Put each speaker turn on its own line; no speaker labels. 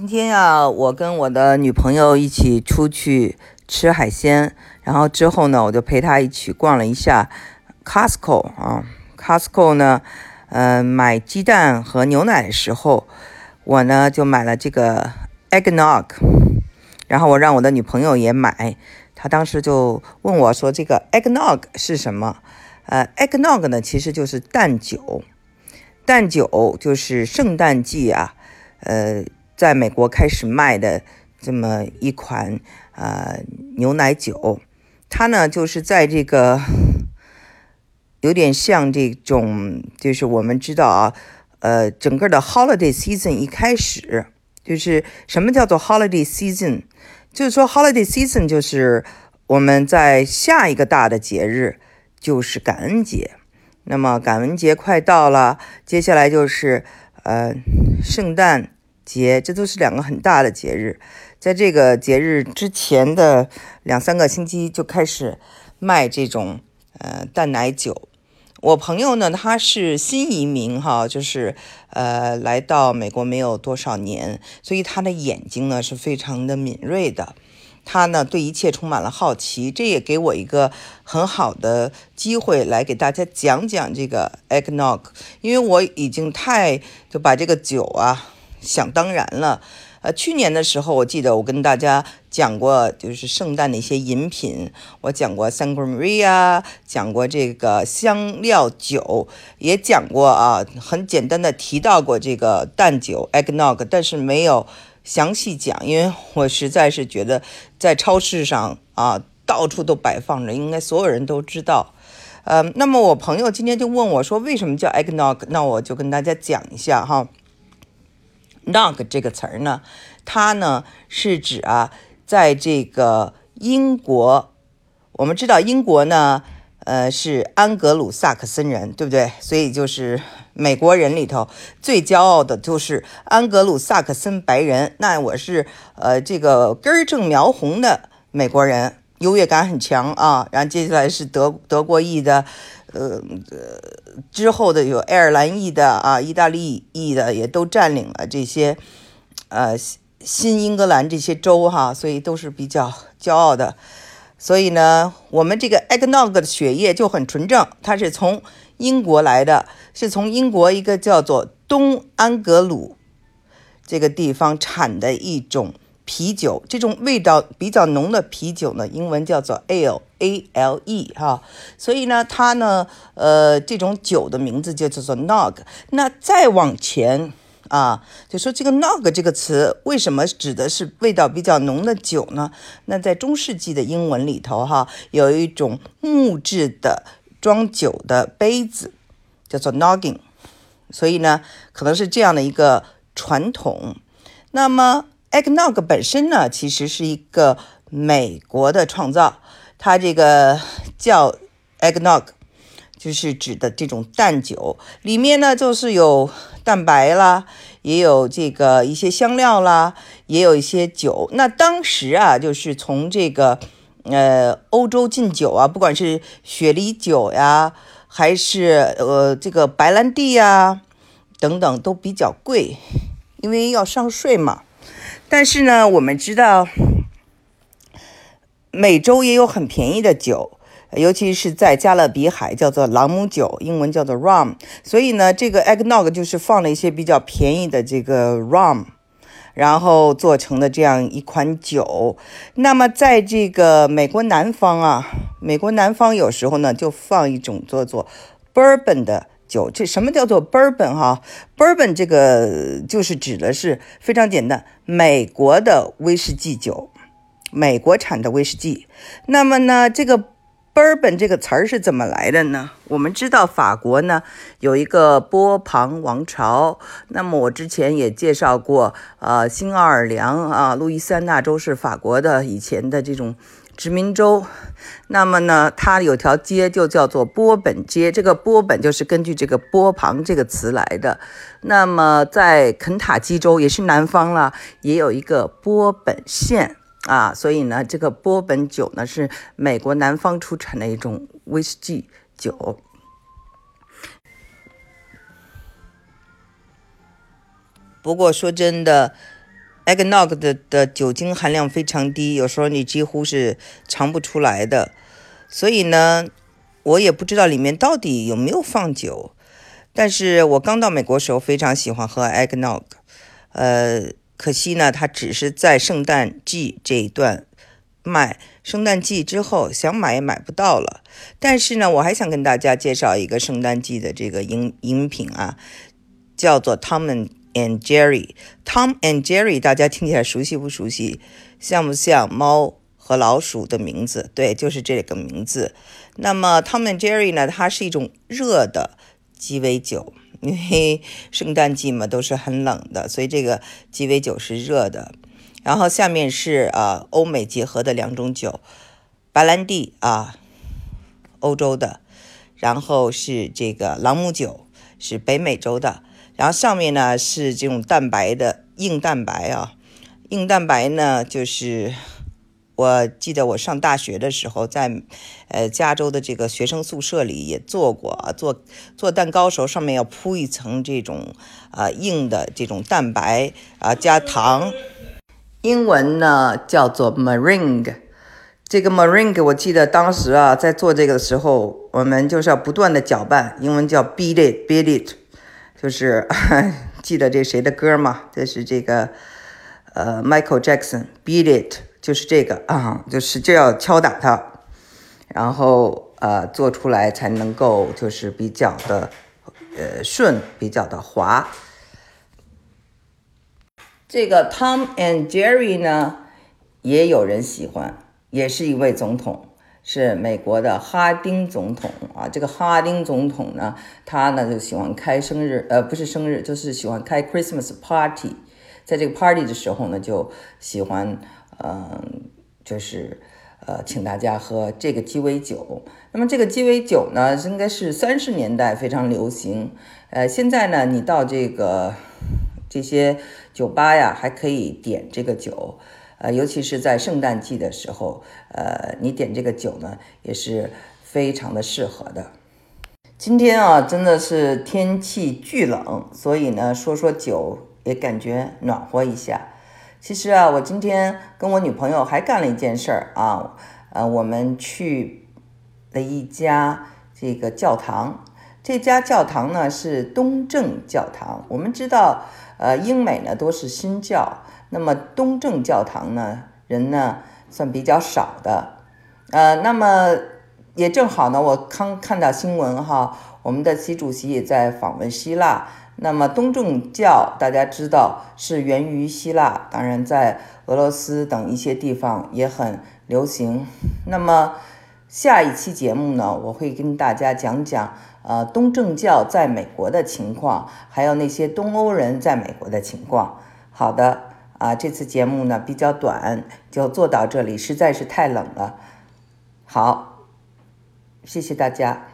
今天呀，我跟我的女朋友一起出去吃海鲜，然后之后呢，我就陪她一起逛了一下 Costco 啊。Costco 呢，呃，买鸡蛋和牛奶的时候，我呢就买了这个 eggnog，然后我让我的女朋友也买，她当时就问我说：“这个 eggnog 是什么？”呃，eggnog 呢其实就是蛋酒，蛋酒就是圣诞季啊，呃。在美国开始卖的这么一款呃牛奶酒，它呢就是在这个 有点像这种，就是我们知道啊，呃，整个的 holiday season 一开始，就是什么叫做 holiday season？就是说 holiday season 就是我们在下一个大的节日就是感恩节，那么感恩节快到了，接下来就是呃圣诞。节，这都是两个很大的节日，在这个节日之前的两三个星期就开始卖这种呃淡奶酒。我朋友呢，他是新移民哈，就是呃来到美国没有多少年，所以他的眼睛呢是非常的敏锐的，他呢对一切充满了好奇，这也给我一个很好的机会来给大家讲讲这个 eggnog，因为我已经太就把这个酒啊。想当然了，呃，去年的时候，我记得我跟大家讲过，就是圣诞的一些饮品，我讲过 Sangria，讲过这个香料酒，也讲过啊，很简单的提到过这个蛋酒 eggnog，但是没有详细讲，因为我实在是觉得在超市上啊，到处都摆放着，应该所有人都知道。呃，那么我朋友今天就问我说，为什么叫 eggnog？那我就跟大家讲一下哈。Nug 这个词儿呢，它呢是指啊，在这个英国，我们知道英国呢，呃是安格鲁萨克森人，对不对？所以就是美国人里头最骄傲的就是安格鲁萨克森白人。那我是呃这个根正苗红的美国人，优越感很强啊。然后接下来是德德国裔的。呃，之后的有爱尔兰裔的啊，意大利裔的也都占领了这些，呃，新英格兰这些州哈，所以都是比较骄傲的。所以呢，我们这个 eggnog 的血液就很纯正，它是从英国来的，是从英国一个叫做东安格鲁这个地方产的一种。啤酒这种味道比较浓的啤酒呢，英文叫做 ale，a l e 哈，所以呢，它呢，呃，这种酒的名字就叫做 nog。那再往前啊，就说这个 nog 这个词为什么指的是味道比较浓的酒呢？那在中世纪的英文里头哈，有一种木质的装酒的杯子叫做 noggin，所以呢，可能是这样的一个传统。那么 eggnog 本身呢，其实是一个美国的创造，它这个叫 eggnog，就是指的这种蛋酒，里面呢就是有蛋白啦，也有这个一些香料啦，也有一些酒。那当时啊，就是从这个呃欧洲进酒啊，不管是雪梨酒呀，还是呃这个白兰地呀等等，都比较贵，因为要上税嘛。但是呢，我们知道，美洲也有很便宜的酒，尤其是在加勒比海，叫做朗姆酒，英文叫做 rum。所以呢，这个 eggnog 就是放了一些比较便宜的这个 rum，然后做成的这样一款酒。那么，在这个美国南方啊，美国南方有时候呢，就放一种叫做 bourbon 的。酒，这什么叫做 bourbon 哈？bourbon 这个就是指的是非常简单，美国的威士忌酒，美国产的威士忌。那么呢，这个 bourbon 这个词儿是怎么来的呢？我们知道法国呢有一个波旁王朝，那么我之前也介绍过，呃，新奥尔良啊，路易斯安那州是法国的以前的这种。殖民州，那么呢，它有条街就叫做波本街，这个波本就是根据这个波旁这个词来的。那么在肯塔基州也是南方了，也有一个波本县啊，所以呢，这个波本酒呢是美国南方出产的一种威士忌酒。不过说真的 eggnog 的的酒精含量非常低，有时候你几乎是尝不出来的。所以呢，我也不知道里面到底有没有放酒。但是我刚到美国时候非常喜欢喝 eggnog，呃，可惜呢，它只是在圣诞季这一段卖，圣诞季之后想买也买不到了。但是呢，我还想跟大家介绍一个圣诞季的这个饮饮品啊，叫做 Tom and Jerry。Tom and Jerry 大家听起来熟悉不熟悉？像不像猫和老鼠的名字？对，就是这个名字。那么 Tom and Jerry 呢，它是一种热的。鸡尾酒，因为圣诞季嘛都是很冷的，所以这个鸡尾酒是热的。然后下面是啊欧美结合的两种酒，白兰地啊，欧洲的，然后是这个朗姆酒是北美洲的。然后上面呢是这种蛋白的硬蛋白啊，硬蛋白呢就是。我记得我上大学的时候，在呃加州的这个学生宿舍里也做过，啊做做蛋糕时候上面要铺一层这种啊硬的这种蛋白啊加糖，英文呢叫做 meringue。这个 meringue 我记得当时啊在做这个的时候，我们就是要不断的搅拌，英文叫 beat it beat it，就是 记得这谁的歌吗？这是这个呃 Michael Jackson beat it。就是这个啊，就是就要敲打它，然后呃做出来才能够就是比较的呃顺，比较的滑。这个 Tom and Jerry 呢，也有人喜欢，也是一位总统，是美国的哈丁总统啊。这个哈丁总统呢，他呢就喜欢开生日，呃，不是生日，就是喜欢开 Christmas party，在这个 party 的时候呢，就喜欢。嗯，就是呃，请大家喝这个鸡尾酒。那么这个鸡尾酒呢，应该是三十年代非常流行。呃，现在呢，你到这个这些酒吧呀，还可以点这个酒。呃，尤其是在圣诞季的时候，呃，你点这个酒呢，也是非常的适合的。今天啊，真的是天气巨冷，所以呢，说说酒也感觉暖和一下。其实啊，我今天跟我女朋友还干了一件事儿啊，呃，我们去了一家这个教堂。这家教堂呢是东正教堂。我们知道，呃，英美呢都是新教，那么东正教堂呢人呢算比较少的。呃，那么也正好呢，我刚看到新闻哈，我们的习主席也在访问希腊。那么东正教大家知道是源于希腊，当然在俄罗斯等一些地方也很流行。那么下一期节目呢，我会跟大家讲讲呃东正教在美国的情况，还有那些东欧人在美国的情况。好的啊，这次节目呢比较短，就做到这里，实在是太冷了。好，谢谢大家。